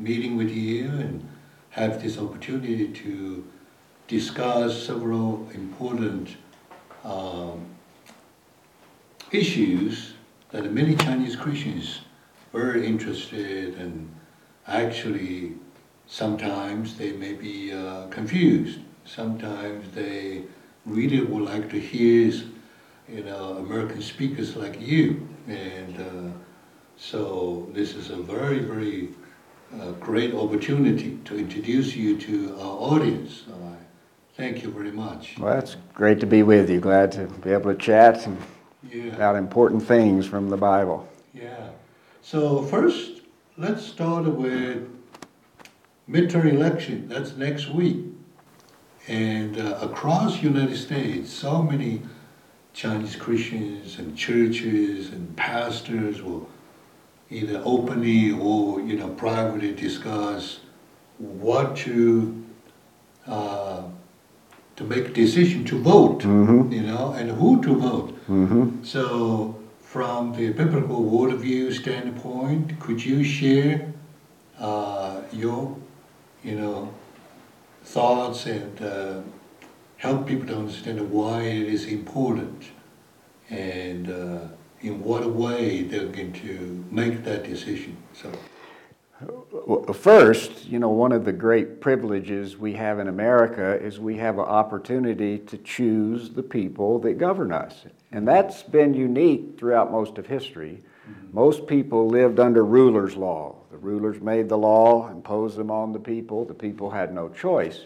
meeting with you and have this opportunity to discuss several important um, issues that many Chinese Christians were interested and actually sometimes they may be uh, confused. Sometimes they really would like to hear you know, American speakers like you. And uh, so this is a very, very uh, great opportunity to introduce you to our audience. So I thank you very much. Well, it's great to be with you. Glad to be able to chat Yeah. about important things from the Bible. Yeah. So first, let's start with midterm election. That's next week. And uh, across United States, so many Chinese Christians and churches and pastors will either openly or you know privately discuss what to uh, to make a decision to vote, Mhm. you know, and who to vote. hmm So, from the biblical worldview standpoint, could you share uh, your, you know, thoughts and uh, help people to understand why it is important and uh, in what way they're going to make that decision? So, First, you know, one of the great privileges we have in America is we have an opportunity to choose the people that govern us. And that's been unique throughout most of history. Mm-hmm. Most people lived under rulers' law. The rulers made the law, imposed them on the people. The people had no choice.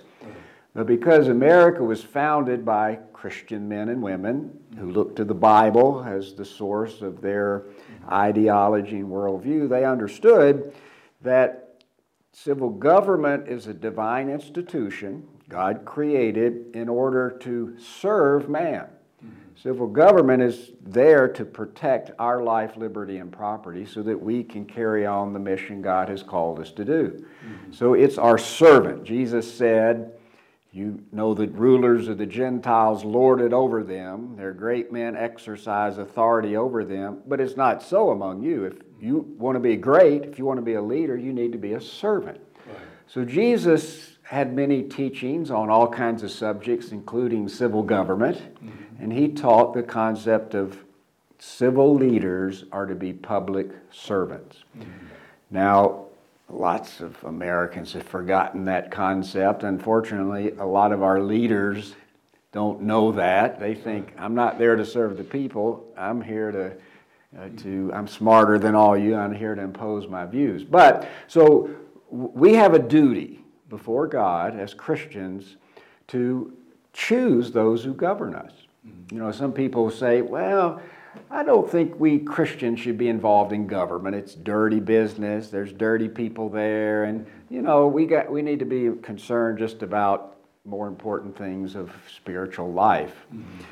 But because America was founded by Christian men and women who looked to the Bible as the source of their ideology and worldview, they understood that civil government is a divine institution God created in order to serve man. Civil government is there to protect our life, liberty, and property so that we can carry on the mission God has called us to do. So it's our servant. Jesus said, You know the rulers of the Gentiles lord it over them, their great men exercise authority over them, but it's not so among you. If you want to be great, if you want to be a leader, you need to be a servant. right. So Jesus had many teachings on all kinds of subjects, including civil government, mm-hmm. and he taught the concept of civil leaders are to be public servants. Mm-hmm. Now, lots of Americans have forgotten that concept. Unfortunately, a lot of our leaders don't know that. They think, I'm not there to serve the people, I'm here to. Uh, to I'm smarter than all you. I'm here to impose my views. But so w- we have a duty before God as Christians to choose those who govern us. You know, some people say, well, I don't think we Christians should be involved in government. It's dirty business. There's dirty people there, and you know, we got we need to be concerned just about more important things of spiritual life. Mm-hmm.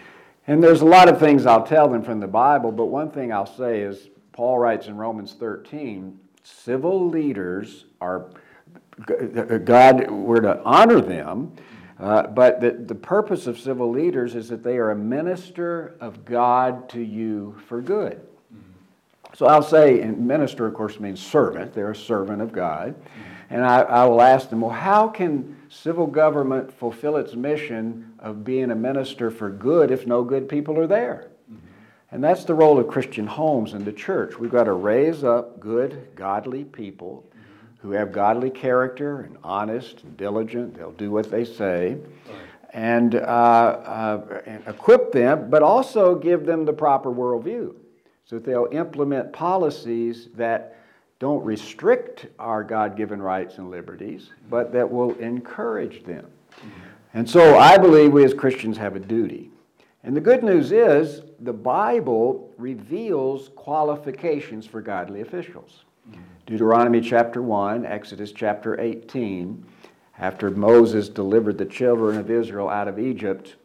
And there's a lot of things I'll tell them from the Bible, but one thing I'll say is Paul writes in Romans 13, civil leaders are God, we're to honor them, uh, but the, the purpose of civil leaders is that they are a minister of God to you for good. Mm-hmm. So I'll say, and minister, of course, means servant. They're a servant of God. Mm-hmm. And I, I will ask them, well, how can civil government fulfill its mission of being a minister for good if no good people are there? Mm-hmm. And that's the role of Christian homes and the church. We've got to raise up good, godly people who have godly character and honest and diligent. They'll do what they say. And, uh, uh, and equip them, but also give them the proper worldview so that they'll implement policies that don't restrict our God given rights and liberties, but that will encourage them. And so I believe we as Christians have a duty. And the good news is the Bible reveals qualifications for godly officials. Deuteronomy chapter 1, Exodus chapter 18, after Moses delivered the children of Israel out of Egypt,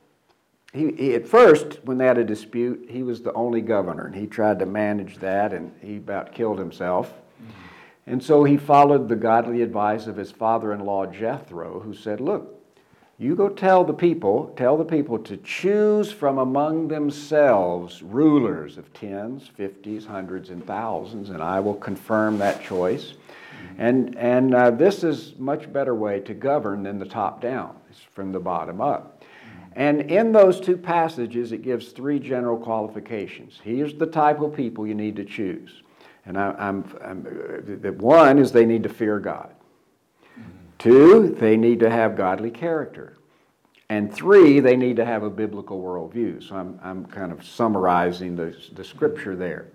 he, he, at first, when they had a dispute, he was the only governor, and he tried to manage that, and he about killed himself. Mm-hmm. And so he followed the godly advice of his father in law Jethro, who said, Look, you go tell the people, tell the people to choose from among themselves rulers of tens, fifties, hundreds, and thousands, and I will confirm that choice. And, and uh, this is much better way to govern than the top down. It's from the bottom up. And in those two passages, it gives three general qualifications. Here's the type of people you need to choose. And I, I'm, I'm, uh, one is they need to fear God. Two, they need to have godly character. And three, they need to have a biblical worldview. So I'm, I'm kind of summarizing the, the scripture there.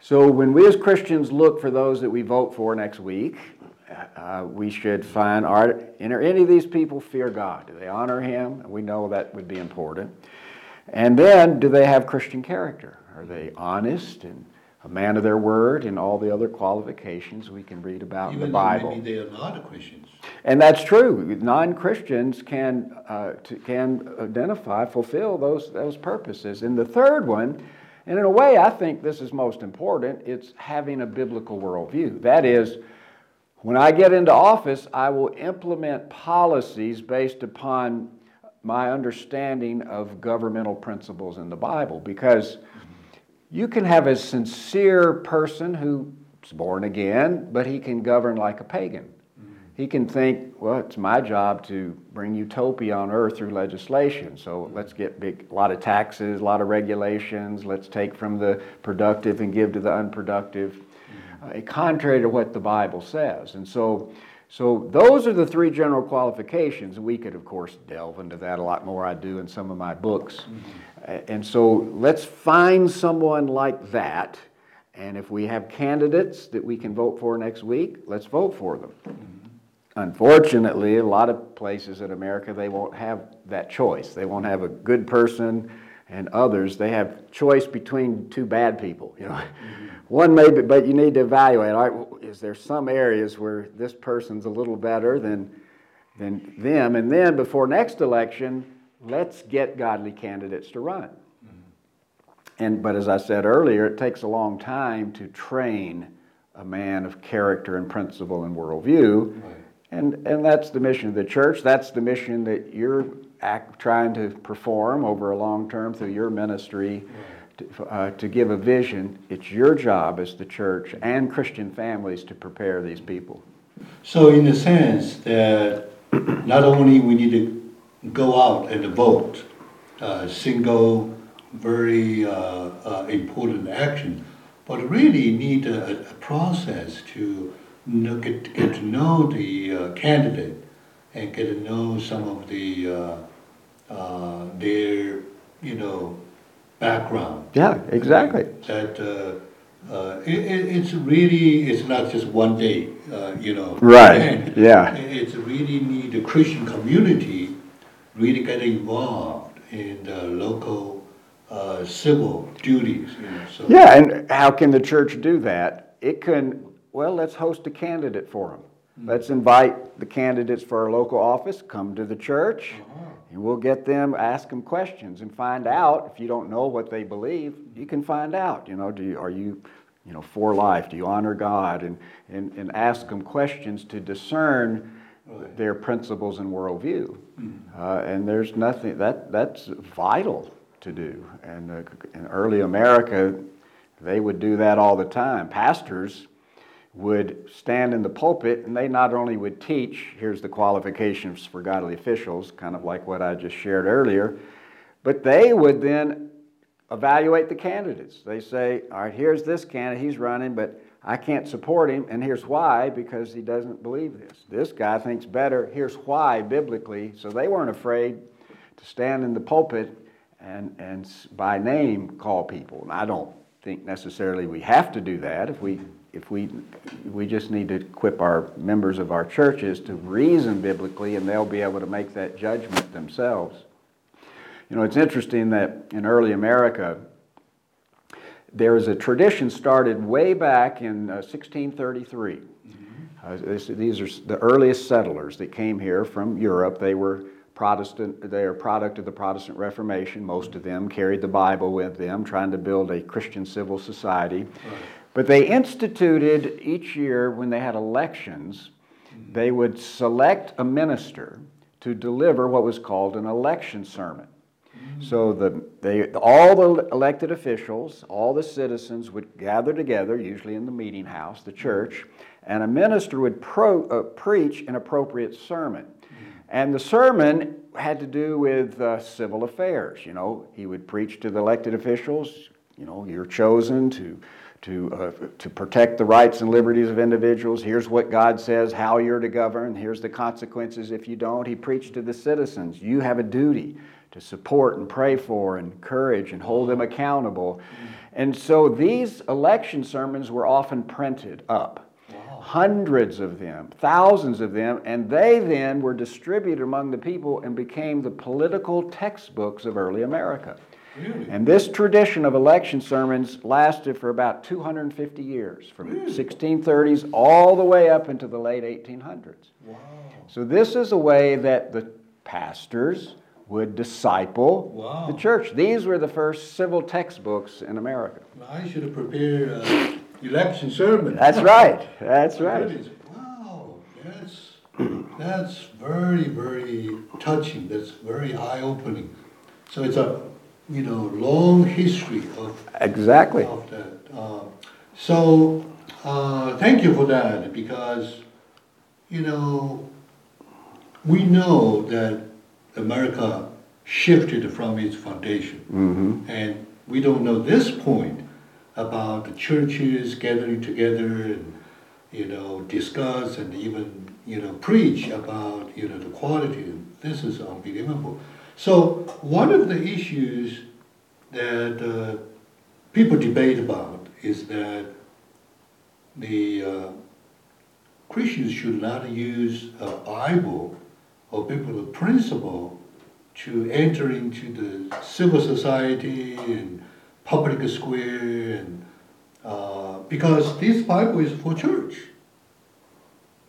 So when we as Christians look for those that we vote for next week, uh, we should find are any of these people fear God? Do they honor Him? We know that would be important. And then, do they have Christian character? Are they honest and a man of their word and all the other qualifications we can read about Even in the Bible? maybe they are not Christians. And that's true. Non-Christians can uh, to, can identify, fulfill those those purposes. And the third one, and in a way, I think this is most important. It's having a biblical worldview. That is, when I get into office, I will implement policies based upon my understanding of governmental principles in the Bible. Because you can have a sincere person who's born again, but he can govern like a pagan mm-hmm. he can think, well, it's my job to bring utopia on earth through legislation. So let's get big, a lot of taxes, a lot of regulations. Let's take from the productive and give to the unproductive, mm-hmm. uh, contrary to what the Bible says. And so, so those are the three general qualifications. We could, of course, delve into that a lot more. I do in some of my books. Mm-hmm. And so let's find someone like that. And if we have candidates that we can vote for next week, let's vote for them. Mm-hmm. Unfortunately, a lot of places in America, they won't have that choice. They won't have a good person and others. They have choice between two bad people. You know, mm-hmm. one maybe, but you need to evaluate. All right, is there some areas where this person's a little better than than them? And then before next election, let's get godly candidates to run. Mm-hmm. And but as I said earlier, it takes a long time to train a man of character and principle and worldview. Right and, and that's the mission of the church. That's the mission that you're act, trying to perform over a long term through your ministry to, uh, to give a vision. It's your job as the church and Christian families to prepare these people. So, in the sense that not only we need to go out and vote, uh, single, very uh, uh important action, but really need a, a process to know, get, get to know the uh, candidate and get to know some of the uh, uh, their you know background. Yeah, exactly. That uh, uh, it, it's really it's not just one day, uh, you know. Right. And yeah. It's really need the Christian community really get involved in the local civil duties. You know, so. Yeah, and how can the church do that? It can well, let's host a candidate for them. Mm-hmm. Let's invite the candidates for our local office, come to the church, uh-huh. and we'll get them, ask them questions, and find out. If you don't know what they believe, you can find out. You know, do you, are you, you know, for life? Do you honor God? And, and, and ask them questions to discern right. their principles and worldview. Mm-hmm. Uh, and there's nothing, that, that's vital to do. And uh, in early America, they would do that all the time. Pastors, would stand in the pulpit and they not only would teach, here's the qualifications for godly officials, kind of like what I just shared earlier, but they would then evaluate the candidates. They say, all right, here's this candidate, he's running, but I can't support him, and here's why because he doesn't believe this. This guy thinks better, here's why biblically. So they weren't afraid to stand in the pulpit and, and by name call people. And I don't think necessarily we have to do that if we if we, we just need to equip our members of our churches to reason biblically and they'll be able to make that judgment themselves. You know, it's interesting that in early America, there is a tradition started way back in uh, 1633. Mm-hmm. Uh, this, these are the earliest settlers that came here from Europe. They were Protestant, they are a product of the Protestant Reformation. Most of them carried the Bible with them, trying to build a Christian civil society. Right. But they instituted each year when they had elections, they would select a minister to deliver what was called an election sermon. So the, they, all the elected officials, all the citizens would gather together, usually in the meeting house, the church, and a minister would pro, uh, preach an appropriate sermon. And the sermon had to do with uh, civil affairs. You know, he would preach to the elected officials. You know, you're chosen to to, uh, to protect the rights and liberties of individuals. Here's what God says, how you're to govern. Here's the consequences if you don't. He preached to the citizens. You have a duty to support and pray for, and encourage, and hold them accountable. And so these election sermons were often printed up. Wow. Hundreds of them, thousands of them, and they then were distributed among the people and became the political textbooks of early America. Really? And this tradition of election sermons lasted for about 250 years, from really? 1630s all the way up into the late 1800s. Wow. So this is a way that the pastors would disciple wow. the church. These were the first civil textbooks in America. I should have prepared an election sermon. That's right. That's right. Wow, that's that's very very touching. That's very eye opening. So it's a you know, long history of exactly of that. Uh, so uh, thank you for that because you know we know that America shifted from its foundation, mm-hmm. and we don't know this point about the churches gathering together and you know discuss and even you know preach about you know the quality. This is unbelievable. So one of the issues that uh, people debate about is that the uh, Christians should not use a Bible or biblical principle to enter into the civil society and public square and uh, because this Bible is for church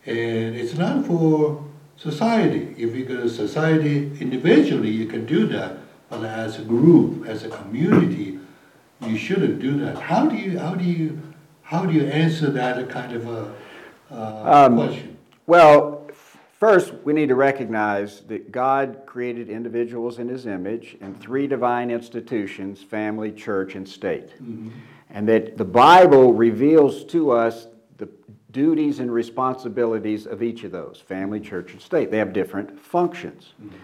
and it's not for society. If you go to society individually, you can do that, but as a group, as a community, you shouldn't do that. How do you how do you how do you answer that kind of a uh, um, question? Well, first we need to recognize that God created individuals in His image in three divine institutions: family, church, and state. Mm-hmm. And that the Bible reveals to us the duties and responsibilities of each of those family, church, and state. They have different functions. Mm-hmm.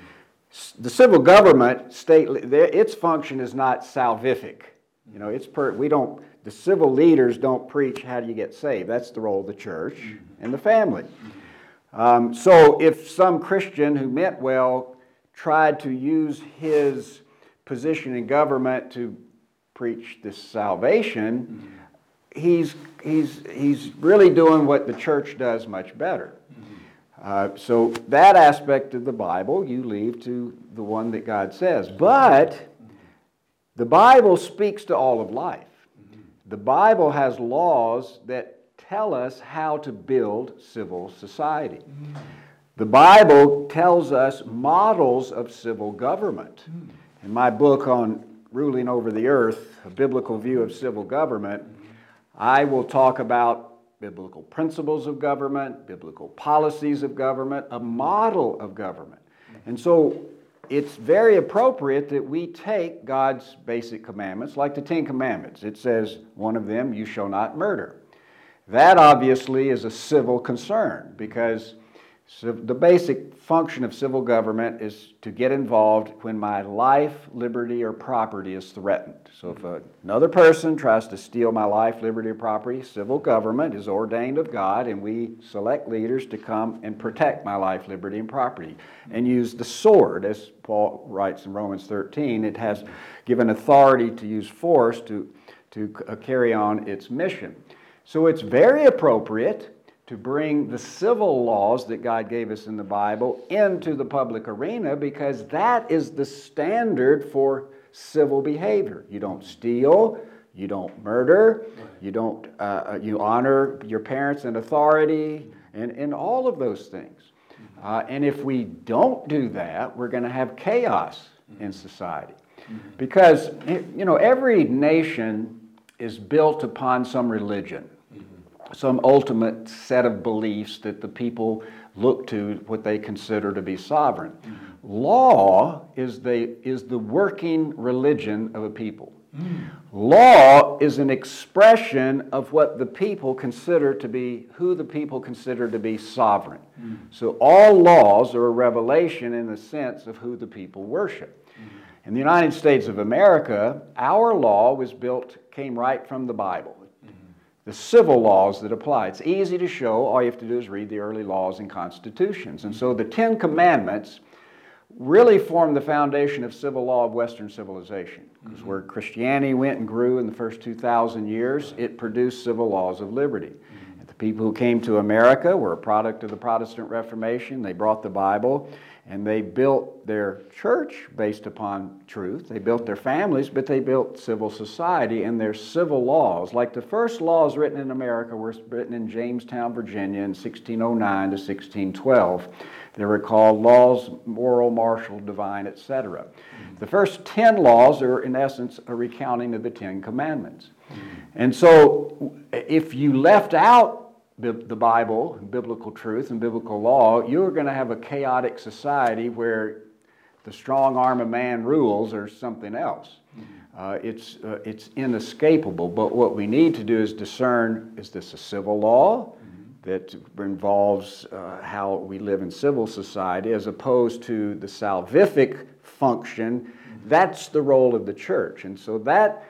The civil government, state, its function is not salvific. You know, it's per, we don't, the civil leaders don't preach how do you get saved. That's the role of the church mm-hmm. and the family. Mm-hmm. Um, so if some Christian who meant well tried to use his position in government to preach this salvation, mm-hmm he's, he's, he's really doing what the church does much better. Uh, so that aspect of the Bible you leave to the one that God says. But the Bible speaks to all of life. The Bible has laws that tell us how to build civil society. The Bible tells us models of civil government. In my book on ruling over the earth, a biblical view of civil government, I will talk about biblical principles of government, biblical policies of government, a model of government. And so it's very appropriate that we take God's basic commandments, like the Ten Commandments. It says, one of them, you shall not murder. That obviously is a civil concern because the basic function of civil government is to get involved when my life, liberty, or property is threatened. So if mm-hmm. another person tries to steal my life, liberty, or property, civil government is ordained of God, and we select leaders to come and protect my life, liberty, and property, and mm-hmm. use the sword, as Paul writes in Romans 13. It has mm-hmm. given authority to use force to, to uh, carry on its mission. So it's very appropriate to bring the civil laws that God gave us in the Bible into the public arena because that is the standard for civil behavior. You don't steal, you don't murder, you don't uh, uh, you honor your parents and authority, and, and all of those things. Uh, and if we don't do that, we're going to have chaos in society. Because, you know, every nation is built upon some religion some ultimate set of beliefs that the people look to what they consider to be sovereign. Mm-hmm. Law is the, is the working religion of a people. Law is an expression of what the people consider to be, who the people consider to be sovereign. Mm. So all laws are a revelation in the sense of who the people worship. Mm. In the United States of America, our law was built, came right from the Bible. The civil laws that apply. It's easy to show. All you have to do is read the early laws and constitutions. And so the Ten Commandments really formed the foundation of civil law of Western civilization. Because mm-hmm. where Christianity went and grew in the first 2,000 years, it produced civil laws of liberty. Mm-hmm. And the people who came to America were a product of the Protestant Reformation. They brought the Bible and they built their church based upon truth. They built their families, but they built civil society and their civil laws. Like the first laws written in America were written in Jamestown, Virginia in 1609 to 1612. They were called laws, moral, martial, divine, etc. The first 10 laws are, in essence, a recounting of the Ten Commandments. And so, if you left out the Bible, biblical truth, and biblical law, you're going to have a chaotic society where the strong arm of man rules or something else. Mm-hmm. Uh, it's, uh, it's inescapable. But what we need to do is discern is this a civil law? that involves uh, how we live in civil society as opposed to the salvific function. That's the role of the church. And so that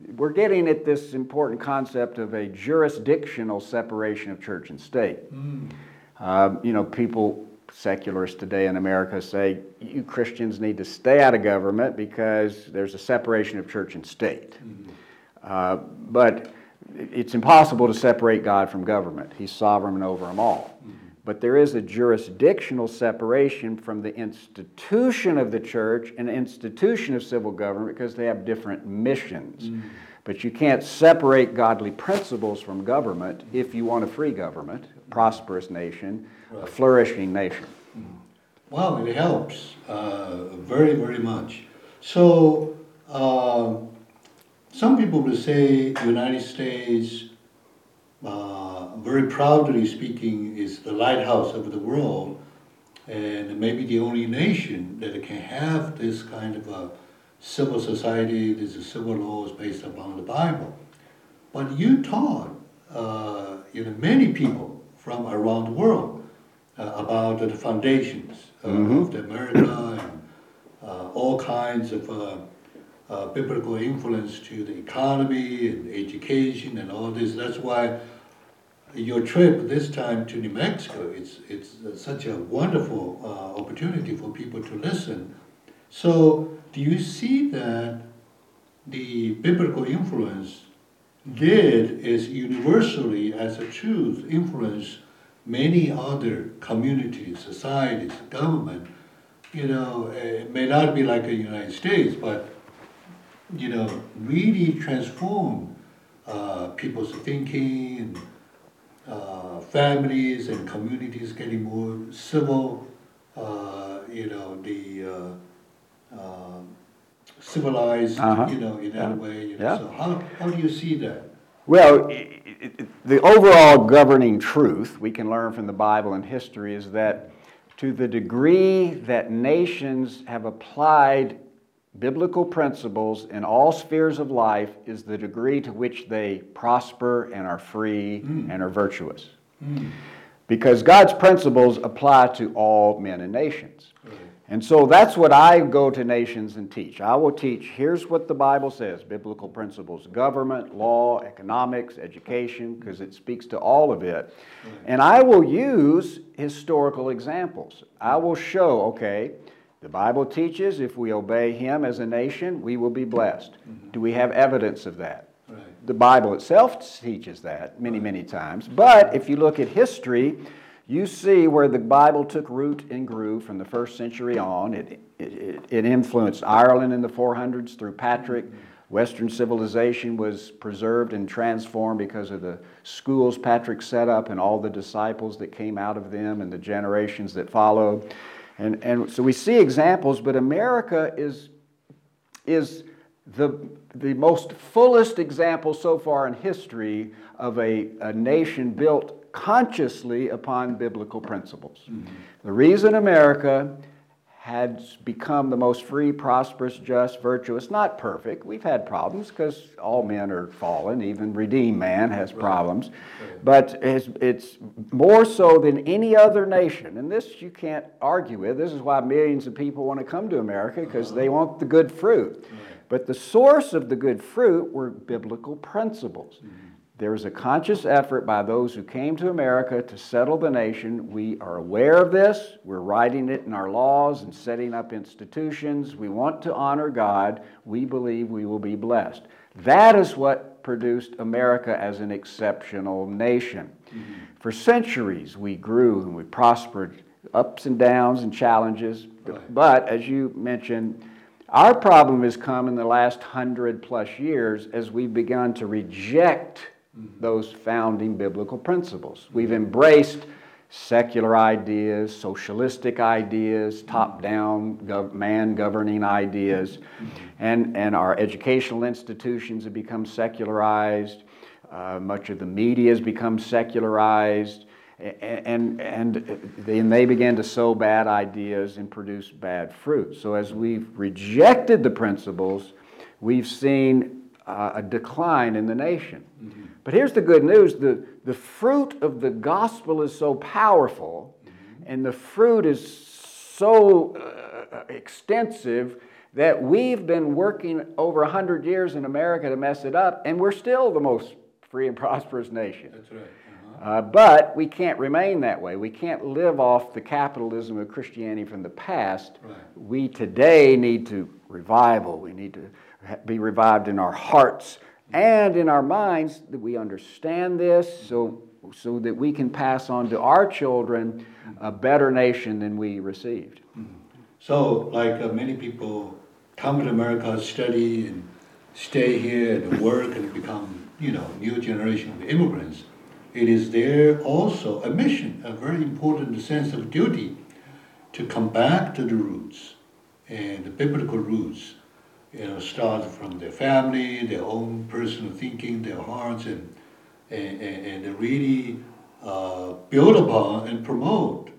we're getting at this important concept of a jurisdictional separation of church and state. Mm. Uh, you know, people, secularists today in America, say you Christians need to stay out of government because there's a separation of church and state. Mm. Uh, but it's impossible to separate God from government. He's sovereign over them all. Mm-hmm. But there is a jurisdictional separation from the institution of the church and institution of civil government because they have different missions. Mm-hmm. But you can't separate godly principles from government if you want a free government, a prosperous nation, right. a flourishing nation. Mm-hmm. Well, it helps uh, very, very much. So, uh, some people will say the United States, uh, very proudly speaking, is the lighthouse of the world, and maybe the only nation that can have this kind of a civil society, these civil laws based upon the Bible. But you taught, uh, you know, many people from around the world uh, about the foundations mm-hmm. of America and uh, all kinds of uh, uh, biblical influence to the economy and education and all this. That's why your trip this time to New Mexico, it's, it's such a wonderful uh, opportunity for people to listen. So do you see that the biblical influence did is universally as a truth influence many other communities, societies, government. You know, it may not be like the United States, but you know, really transform uh, people's thinking uh, families and communities getting more civil, uh, you know, the uh, um, civilized, uh-huh. you know, in that way. You know. yeah. So how, how do you see that? Well, the overall governing truth we can learn from the Bible and history is that to the degree that nations have applied biblical principles in all spheres of life is the degree to which they prosper and are free mm. and are virtuous. Mm. Because God's principles apply to all men and nations. And so that's what I go to nations and teach. I will teach here's what the Bible says biblical principles government, law, economics, education, because it speaks to all of it. And I will use historical examples. I will show, okay, the Bible teaches if we obey Him as a nation, we will be blessed. Mm-hmm. Do we have evidence of that? Right. The Bible itself teaches that many, many times. But if you look at history, you see where the Bible took root and grew from the first century on. It, it, it influenced Ireland in the 400s through Patrick. Mm-hmm. Western civilization was preserved and transformed because of the schools Patrick set up and all the disciples that came out of them and the generations that followed. And, and so we see examples, but America is, is the, the most fullest example so far in history of a, a nation built consciously upon biblical principles. Mm-hmm. The reason America had become the most free, prosperous, just, virtuous, not perfect. We've had problems because all men are fallen, even redeemed man has problems. But it's, it's more so than any other nation, and this you can't argue with. This is why millions of people want to come to America because they want the good fruit. But the source of the good fruit were biblical principles. Mm-hmm. There was a conscious effort by those who came to America to settle the nation. We are aware of this. We're writing it in our laws and setting up institutions. We want to honor God. We believe we will be blessed. That is what produced America as an exceptional nation. Mm-hmm. For centuries, we grew and we prospered, ups and downs and challenges. Right. But as you mentioned, our problem has come in the last hundred plus years as we've begun to reject those founding biblical principles. We've embraced secular ideas, socialistic ideas, top down gov- man governing ideas, and, and our educational institutions have become secularized. Uh, much of the media has become secularized. And, and then they began to sow bad ideas and produce bad fruit. So, as we've rejected the principles, we've seen uh, a decline in the nation. But here's the good news the, the fruit of the gospel is so powerful, and the fruit is so uh, extensive that we've been working over 100 years in America to mess it up, and we're still the most free and prosperous nation. That's right. Uh-huh. Uh, but we can't remain that way. We can't live off the capitalism of Christianity from the past. Right. We today need to revival. We need to be revived in our hearts and in our minds that we understand this so, so that we can pass on to our children a better nation than we received. So, like uh, many people come to America, study, and stay here and work and become, you know, new generation of immigrants, it is there also a mission, a very important sense of duty to come back to the roots and the biblical roots. You know, start from their family, their own personal thinking, their hearts, and and, and, really uh, build upon and promote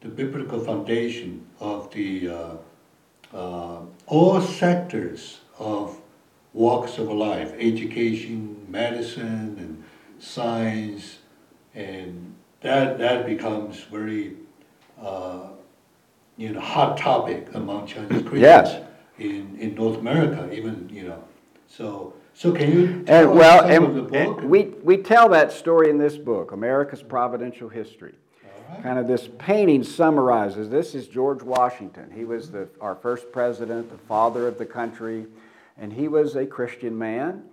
the biblical foundation of the uh, uh, all sectors of walks of life, education, medicine, and science, and that that becomes very uh, you know hot topic among Chinese Christians Yes. In, in North America, even you know. So so can you uh, tell And us well, some and, of the book? and we, we tell that story in this book, America's Providential History. Right. Kind of this painting summarizes this is George Washington. He was the, our first president, the father of the country, and he was a Christian man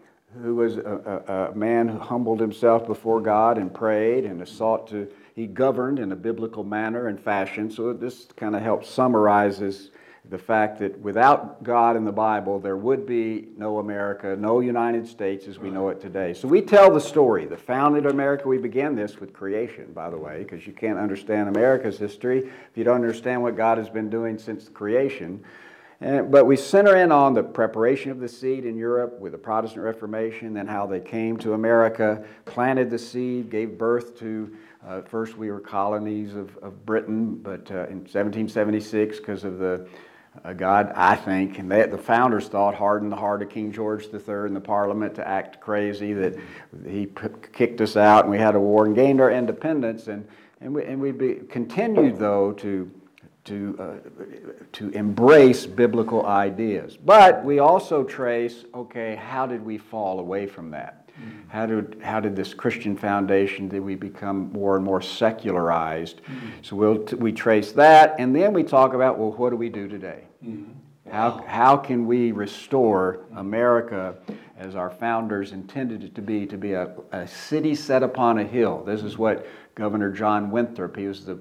who was a, a, a man who humbled himself before God and prayed and sought to, he governed in a biblical manner and fashion. So this kind of helps summarizes the fact that without God in the Bible, there would be no America, no United States as we know it today. So we tell the story. The founded America, we began this with creation, by the way, because you can't understand America's history if you don't understand what God has been doing since creation. And, but we center in on the preparation of the seed in Europe with the Protestant Reformation, then how they came to America, planted the seed, gave birth to. Uh, first, we were colonies of, of Britain, but uh, in 1776, because of the uh, God, I think, and the founders thought, hardened the heart of King George III in the Parliament to act crazy, that he p- kicked us out and we had a war and gained our independence. And, and we, and we be, continued, though, to to, uh, to embrace biblical ideas. But we also trace okay, how did we fall away from that? Mm-hmm. How did, how did this Christian foundation, did we become more and more secularized? Mm-hmm. So we'll, t- we trace that, and then we talk about, well, what do we do today? Mm-hmm. How, how can we restore America as our founders intended it to be, to be a, a city set upon a hill? This is what Governor John Winthrop, he was the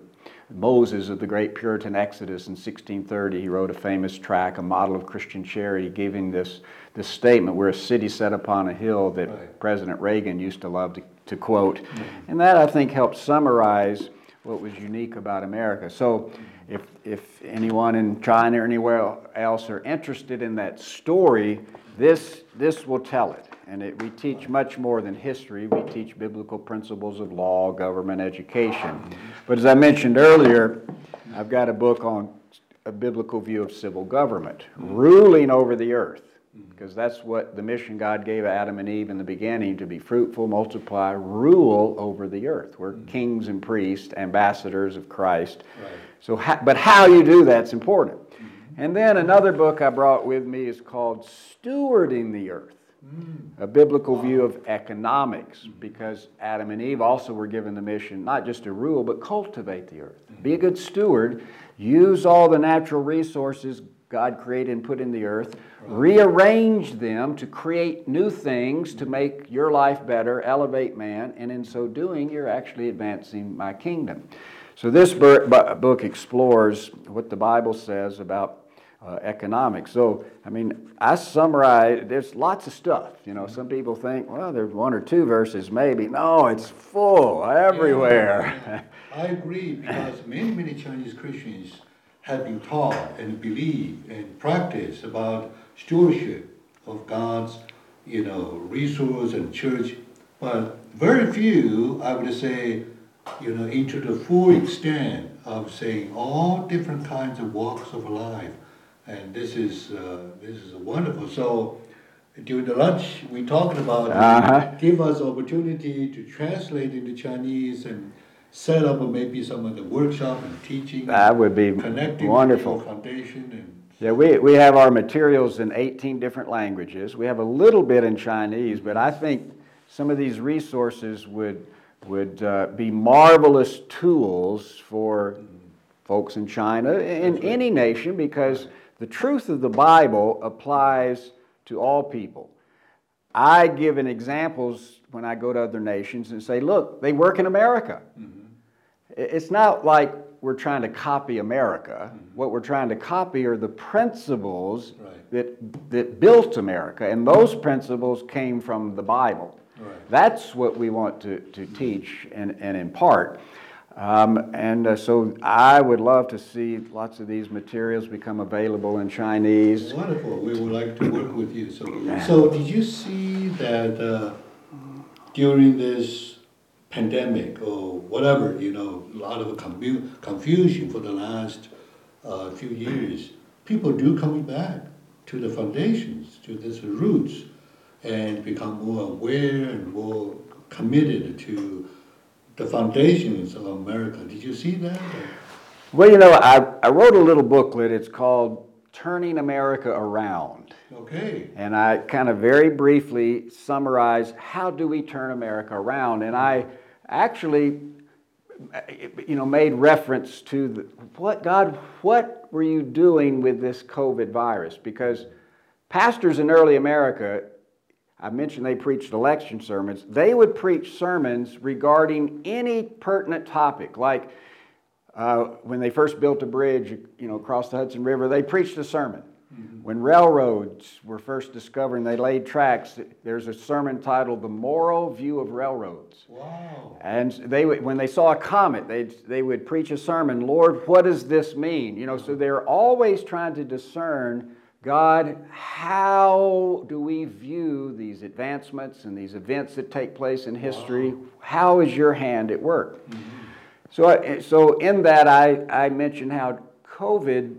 Moses of the great Puritan Exodus in 1630. He wrote a famous tract, A Model of Christian Charity, giving this, this statement, We're a city set upon a hill, that Right. President Reagan used to love to, to quote. And that, I think, helped summarize what was unique about America. So, if, if anyone in China or anywhere else are interested in that story, this, this will tell it. And it, we teach much more than history. We teach biblical principles of law, government, education. But as I mentioned earlier, I've got a book on a biblical view of civil government, ruling over the earth. Because that's what the mission God gave Adam and Eve in the beginning to be fruitful, multiply, rule over the earth. We're mm-hmm. kings and priests, ambassadors of Christ. Right. So, but how you do that's important. Mm-hmm. And then another book I brought with me is called Stewarding the Earth, a biblical view of economics, because Adam and Eve also were given the mission not just to rule, but cultivate the earth. Be a good steward, use all the natural resources God created and put in the earth, rearrange them to create new things to make your life better, elevate man, and in so doing, you're actually advancing my kingdom. So, this book explores what the Bible says about uh, economics. So, I mean, I summarize, there's lots of stuff. You know, some people think, well, there's one or two verses, maybe. No, it's full everywhere. I agree because many, many Chinese Christians have been taught and believe and practice about stewardship of God's, you know, resource and church, but very few, I would say, you know, into the full extent of saying all different kinds of walks of life, and this is uh, this is wonderful. So during the lunch, we talked about Uh-huh. give us opportunity to translate into Chinese and set up maybe some of the workshop and teaching. that would be connecting wonderful. foundation and Yeah, we, we have our materials in 18 different languages. We have a little bit in Chinese, but I think some of these resources would, would uh, be marvelous tools for folks in China, in any nation, because the truth of the Bible applies to all people. I give an examples when I go to other nations and say, look, they work in America. Mm-hmm. I- It's not like we're trying to copy America. Mm-hmm. What we're trying to copy are the principles Right. that, that built America, and those principles came from the Bible. Right. That's what we want to, to mm-hmm. teach and, and impart. Um, and uh, so I would love to see lots of these materials become available in Chinese. Wonderful. We would like to work with you. So, so did you see that uh, during this pandemic or whatever, you know, a lot of commu- confusion for the last uh, few years, people do coming back to the foundations, to these roots, and become more aware and more committed to the foundations of America. Did you see that? Well, you know, I, I wrote a little booklet. It's called Turning America Around. Okay. And I kind of very briefly summarize how do we turn America around. And I actually, you know, made reference to the, what God, what were you doing with this COVID virus? Because pastors in early America, I mentioned they preached election sermons. They would preach sermons regarding any pertinent topic, like uh, when they first built a bridge, you know, across the Hudson River, they preached a sermon. When railroads were first discovered and they laid tracks, there's a sermon titled "The Moral View of Railroads." Wow. And they when they saw a comet, they they would preach a sermon. Lord, what does this mean? You know, so they're always trying to discern. God, how do we view these advancements and these events that take place in history? How is your hand at work? Mm-hmm. So, I- so in that, I, I mentioned how COVID,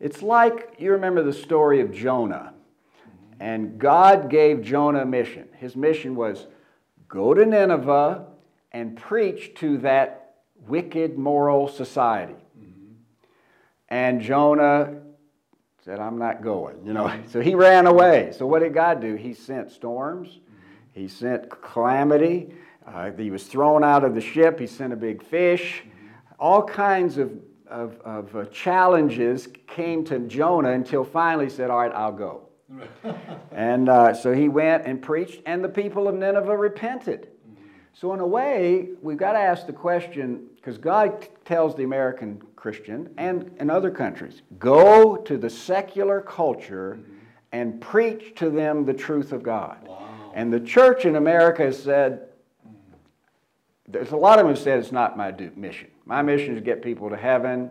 it's like you remember the story of Jonah. Mm-hmm. And God gave Jonah a mission. His mission was go to Nineveh and preach to that wicked moral society. Mm-hmm. And Jonah said, I'm not going, you know. So he ran away. So what did God do? He sent storms, he sent calamity, uh, he was thrown out of the ship, he sent a big fish. All kinds of, of, of uh, challenges came to Jonah until finally he said, All right, I'll go. and uh, so he went and preached, and the people of Nineveh repented. So, in a way, we've got to ask the question because God tells the American Christian and in other countries go to the secular culture and preach to them the truth of God. Wow. And the church in America has said, there's a lot of them have said it's not my mission. My mission is to get people to heaven.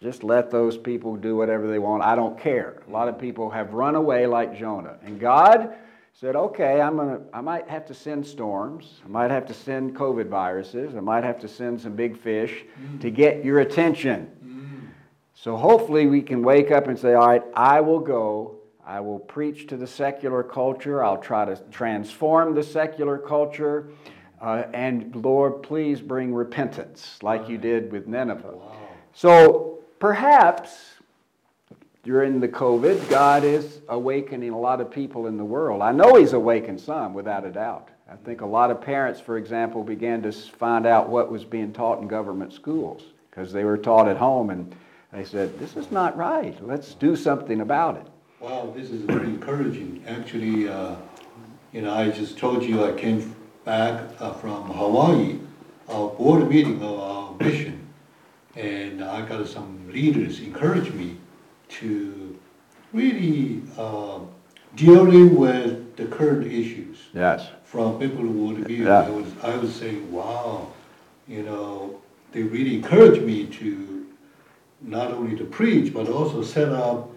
Just let those people do whatever they want. I don't care. A lot of people have run away like Jonah. And God said, okay, I'm gonna, I might have to send storms. I might have to send COVID viruses. I might have to send some big fish to get your attention. So hopefully we can wake up and say, all right, I will go. I will preach to the secular culture. I'll try to transform the secular culture. Uh, and Lord, please bring repentance like you did with Nineveh. Wow. So perhaps during the COVID, God is awakening a lot of people in the world. I know He's awakened some, without a doubt. I think a lot of parents, for example, began to find out what was being taught in government schools because they were taught at home and they said, This is not right. Let's do something about it. Wow, this is very encouraging. Actually, uh, you know, I just told you I came back uh, from Hawaii, our board meeting of our mission, and I got some leaders encourage me to really uh, dealing with the current issues Yes. from biblical worldview. Yeah. I was I was saying, wow, you know, they really encouraged me to not only to preach but also set up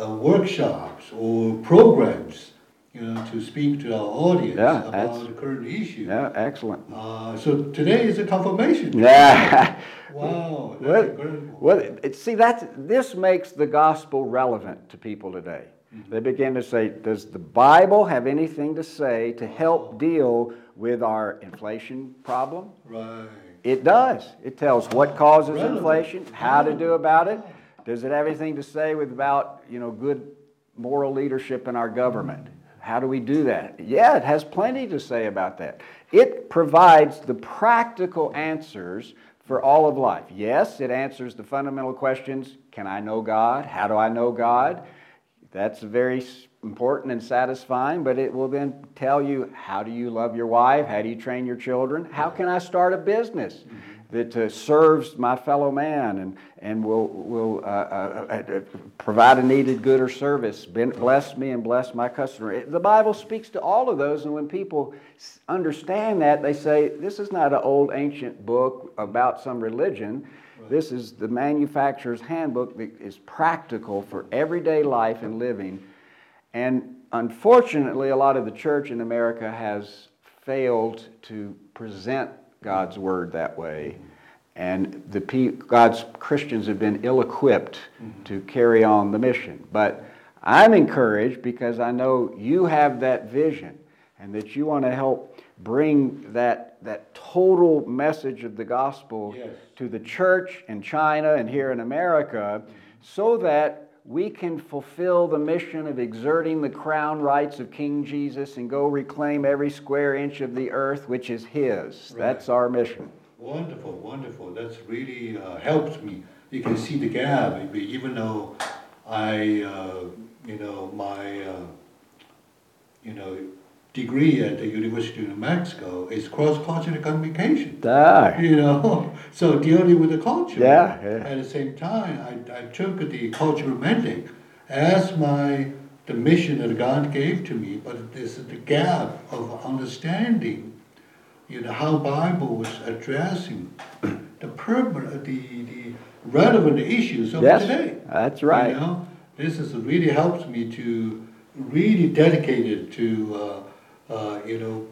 uh, workshops or programs, you know, to speak to our audience Yeah, that's- about the current issue. Yeah, excellent. Uh, so today is a confirmation. Yeah. Wow, that's Well, incredible. well, it, see, that's, this makes the gospel relevant to people today. They begin to say, does the Bible have anything to say to help deal with our inflation problem? Right. It does. It tells what causes Relevant. inflation, how to do about it. Does it have anything to say with about, you know, good moral leadership in our government? How do we do that? Yeah, it has plenty to say about that. It provides the practical answers for all of life. Yes, it answers the fundamental questions Can I know God? How do I know God? That's very important and satisfying, but it will then tell you how do you love your wife? How do you train your children? How can I start a business mm-hmm. That uh, serves my fellow man and, and will, will uh, uh, uh, provide a needed good or service? Bless me and bless my customer. The Bible speaks to all of those, and when people understand that, they say, This is not an old ancient book about some religion. This is the manufacturer's handbook that is practical for everyday life and living. And unfortunately, a lot of the church in America has failed to present God's word that way. And the pe- God's Christians have been ill equipped mm-hmm. to carry on the mission. But I'm encouraged because I know you have that vision and that you want to help bring that, that total message of the gospel Yes. to the church in China and here in America mm-hmm. so that we can fulfill the mission of exerting the crown rights of King Jesus and go reclaim every square inch of the earth which is His. Right. That's our mission. Wonderful, wonderful. That's really uh, helps me. You can see the gap, even though I, uh, you know, my, uh, you know, degree at the University of New Mexico is cross-cultural communication. Ah, You know, so dealing with the culture. Yeah, yeah. At the same time, I, I took the cultural mandate as my the mission that God gave to me, but this is the gap of understanding, you know, how Bible was addressing the permanent, the, the relevant issues of yes, today. that's right. You know, this is really helps me to really dedicated to uh, uh, you know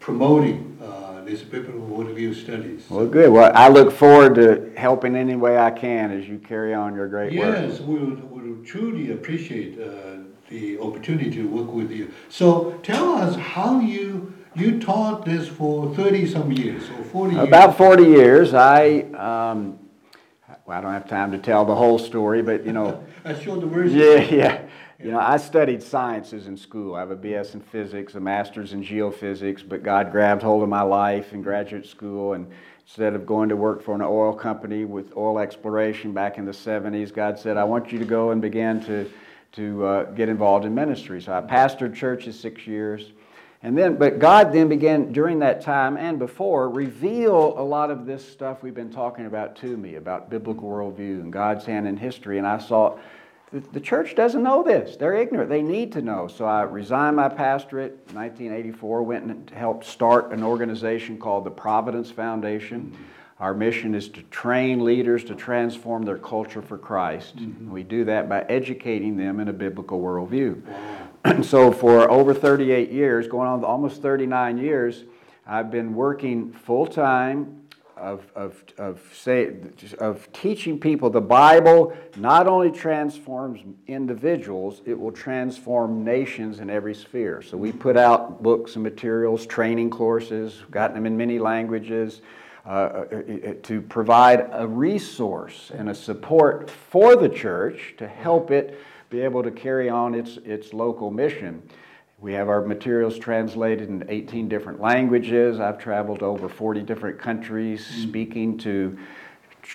promoting uh, this biblical worldview studies. Well, good. Well, I look forward to helping any way I can as you carry on your great work. yes, we would, we would truly appreciate uh, the opportunity to work with you. So tell us how you you taught this for thirty some years or forty years. About 40 years, I, um, well, I don't have time to tell the whole story, but you know, I showed the version. yeah, yeah. You know, I studied sciences in school. I have a BS in physics, a master's in geophysics, but God grabbed hold of my life in graduate school and instead of going to work for an oil company with oil exploration back in the 70s, God said, I want you to go and begin to, to uh, get involved in ministry. So I pastored churches six years. And then, but God then began during that time and before reveal a lot of this stuff we've been talking about to me about biblical worldview and God's hand in history. And I saw the, church doesn't know this. They're ignorant. They need to know. So I resigned my pastorate in 1984, went and helped start an organization called the Providence Foundation. Mm-hmm. Our mission is to train leaders to transform their culture for Christ. And we do that by educating them in a biblical worldview. so for over 38 years, going on almost 39 years, I've been working full time of, of, of, say, of teaching people the Bible not only transforms individuals, it will transform nations in every sphere. So we put out books and materials, training courses, gotten them in many languages. Uh, uh, uh, to provide a resource and a support for the church to help it be able to carry on its, its local mission. We have our materials translated in 18 different languages. I've traveled to over 40 different countries mm. speaking to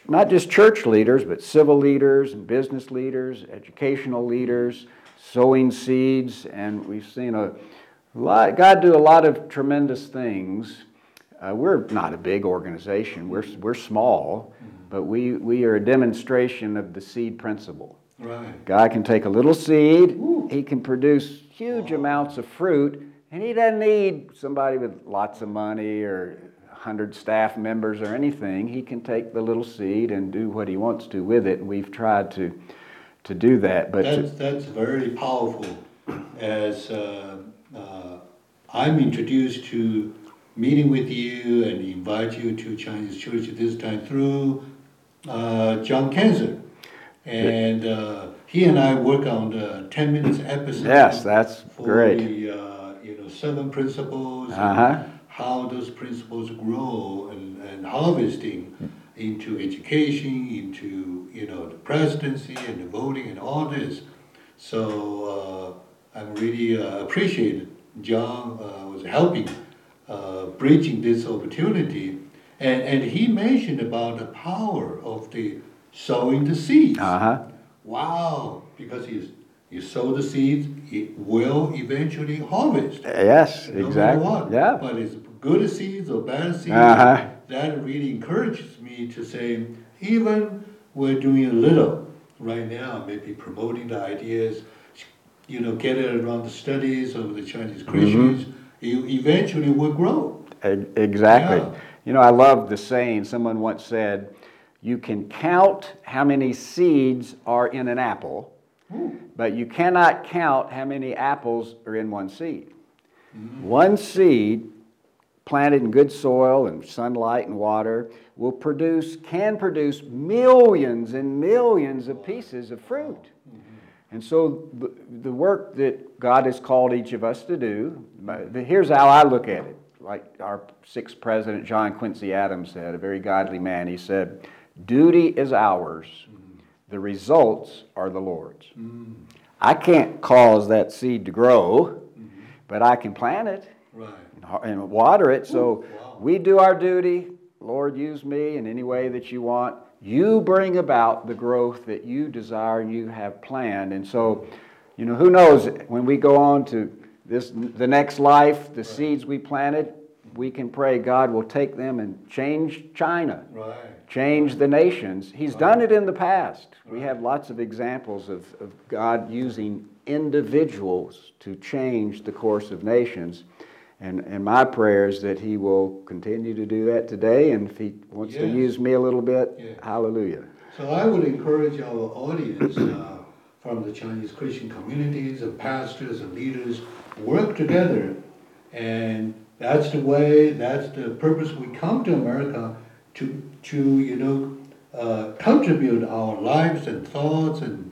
not just church leaders, but civil leaders and business leaders, educational leaders, sowing seeds, and we've seen a lot, God do a lot of tremendous things. Uh, we're not a big organization, we're, we're small, mm. but we, we are a demonstration of the seed principle. Right. God can take a little seed, Ooh. He can produce huge amounts of fruit, and he doesn't need somebody with lots of money or 100 staff members or anything. He can take the little seed and do what he wants to with it, and we've tried to, to do that. But that's, to, that's very powerful. As uh, uh, I'm introduced to meeting with you and invite you to Chinese church this time through uh, John Kanzer. And uh, he and I work on the 10 minutes episode. Yes, that's for great. The, uh, you know, seven principles, uh-huh. how those principles grow and, and harvesting into education, into, you know, the presidency and the voting and all this. So uh, I'm really uh, appreciate John uh, was helping uh, bridging this opportunity. And, and he mentioned about the power of the sowing the seeds. Uh-huh. Wow, because you, you sow the seeds, it will eventually harvest. Yes, no exactly. what. Yeah. But it's good seeds or bad seeds. Uh-huh. That really encourages me to say, even we're doing a little right now, maybe promoting the ideas, you know, get it around the studies of the Chinese mm-hmm. Christians, mm-hmm. you eventually will grow. Exactly. Yeah. You know, I love the saying, someone once said, you can count how many seeds are in an apple, but you cannot count how many apples are in one seed. Mm-hmm. One seed planted in good soil and sunlight and water will produce can produce millions and millions of pieces of fruit. Mm-hmm. And so the, the work that God has called each of us to do, here's how I look at it. Like our sixth president, John Quincy Adams, said, a very godly man, he said, Duty is ours, the results are the Lord's. I can't cause that seed to grow, but I can plant it right. and water it. So wow. we do our duty. Lord, use me in any way that you want. You bring about the growth that you desire and you have planned. And so, you know, who knows when we go on to this the next life, the right. seeds we planted, we can pray God will take them and change China. Right. Change the nations. He's done it in the past. We have lots of examples of, of God using individuals to change the course of nations. And, and my prayer is that he will continue to do that today. And if he wants yes. to use me a little bit, hallelujah. So I would encourage our audience uh, from the Chinese Christian communities and pastors and leaders work together and that's the way, that's the purpose we come to America to, to you know, uh, contribute our lives and thoughts and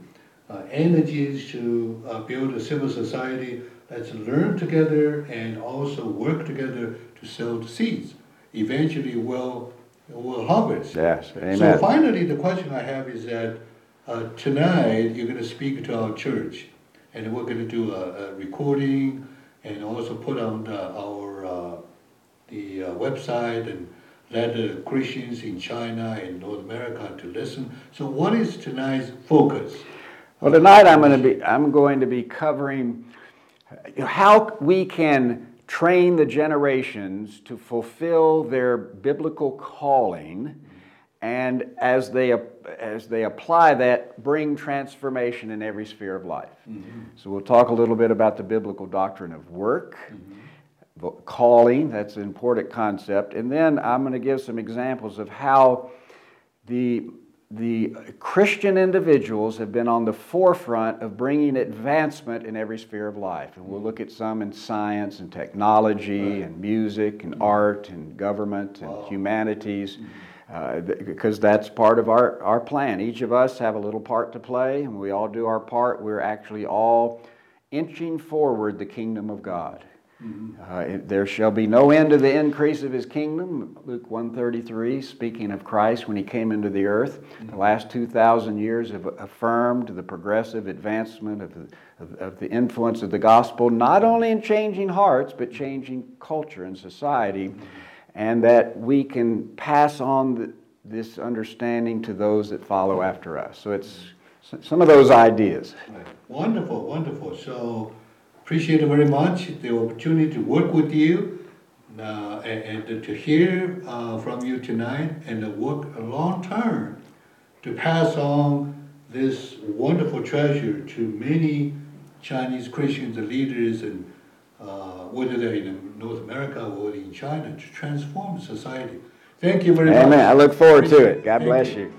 uh, energies to uh, build a civil society that's learn together and also work together to sow the seeds. Eventually, we'll, we'll harvest. Yes, amen. So finally, the question I have is that uh, tonight you're going to speak to our church, and we're going to do a, a recording and also put on our uh, the uh, website and let the Christians in China and North America to listen. So, what is tonight's focus? Well, tonight I'm going to be I'm going to be covering how we can train the generations to fulfill their biblical calling and as they, as they apply that, bring transformation in every sphere of life. Mm-hmm. So we'll talk a little bit about the biblical doctrine of work, mm-hmm. Calling, that's an important concept, and then I'm going to give some examples of how the the Christian individuals have been on the forefront of bringing advancement in every sphere of life. And we'll look at some in science and technology and music and art and government and humanities. Uh, th- because that's part of our, our plan. Each of us have a little part to play, and we all do our part. We're actually all inching forward the kingdom of God. Uh, there shall be no end to the increase of his kingdom. Luke 133, speaking of Christ when he came into the earth. The last 2,000 years have affirmed the progressive advancement of the, of, of the influence of the gospel, not only in changing hearts, but changing culture and society, and that we can pass on the, this understanding to those that follow after us. So it's some of those ideas. Wonderful, wonderful. So appreciate it very much, the opportunity to work with you uh, and, and to hear uh, from you tonight and to work a long term to pass on this wonderful treasure to many Chinese Christians and leaders and uh, whether they're in North America or in China to transform society. Thank you very much. Amen. I look forward to it. God Thank bless you. you.